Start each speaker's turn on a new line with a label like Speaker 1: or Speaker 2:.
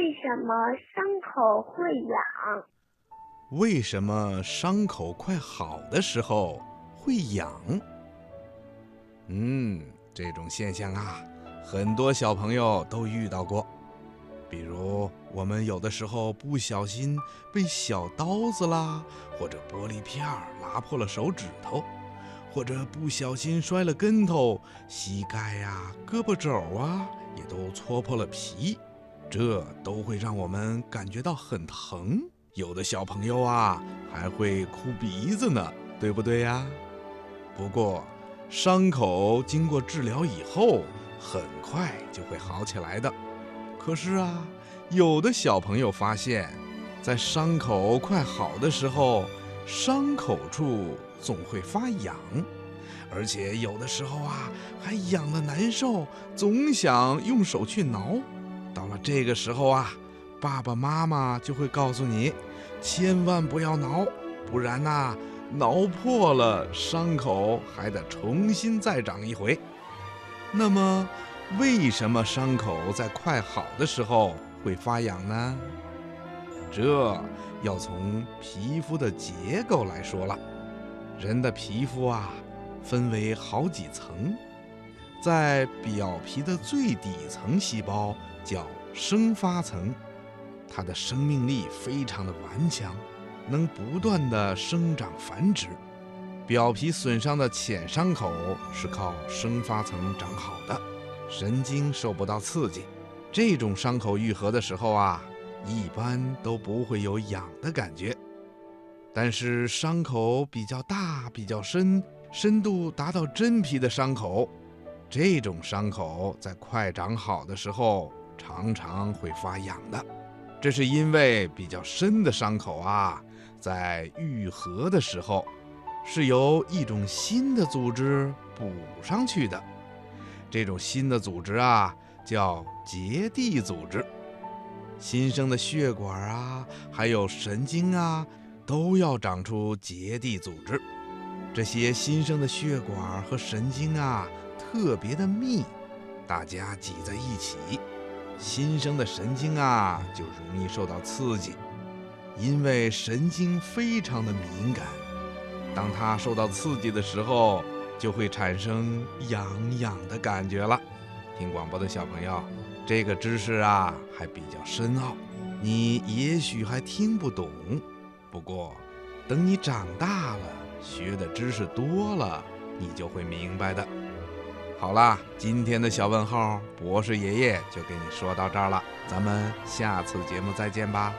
Speaker 1: 为什么伤口会痒？
Speaker 2: 为什么伤口快好的时候会痒？嗯，这种现象啊，很多小朋友都遇到过。比如，我们有的时候不小心被小刀子啦，或者玻璃片儿拉破了手指头，或者不小心摔了跟头，膝盖呀、胳膊肘啊也都搓破了皮，这都会让我们感觉到很疼。有的小朋友啊，还会哭鼻子呢，对不对呀？不过，伤口经过治疗以后，很快就会好起来的。可是啊，有的小朋友发现，在伤口快好的时候，伤口处总会发痒，而且有的时候啊，还痒得难受，总想用手去挠。到了这个时候啊，爸爸妈妈就会告诉你，千万不要挠，不然呐，挠破了伤口还得重新再长一回。那么。为什么伤口在快好的时候会发痒呢？这要从皮肤的结构来说了。人的皮肤啊，分为好几层，在表皮的最底层细胞叫生发层，它的生命力非常的顽强，能不断的生长繁殖。表皮损伤的浅伤口是靠生发层长好的。神经受不到刺激，这种伤口愈合的时候啊，一般都不会有痒的感觉。但是伤口比较大、比较深，深度达到真皮的伤口，这种伤口在快长好的时候常常会发痒的。这是因为比较深的伤口啊，在愈合的时候，是由一种新的组织补上去的。这种新的组织啊，叫结缔组织。新生的血管啊，还有神经啊，都要长出结缔组织。这些新生的血管和神经啊，特别的密，大家挤在一起，新生的神经啊，就容易受到刺激。因为神经非常的敏感，当它受到刺激的时候。就会产生痒痒的感觉了。听广播的小朋友，这个知识啊还比较深奥，你也许还听不懂。不过，等你长大了，学的知识多了，你就会明白的。好啦，今天的小问号，博士爷爷就给你说到这儿了。咱们下次节目再见吧。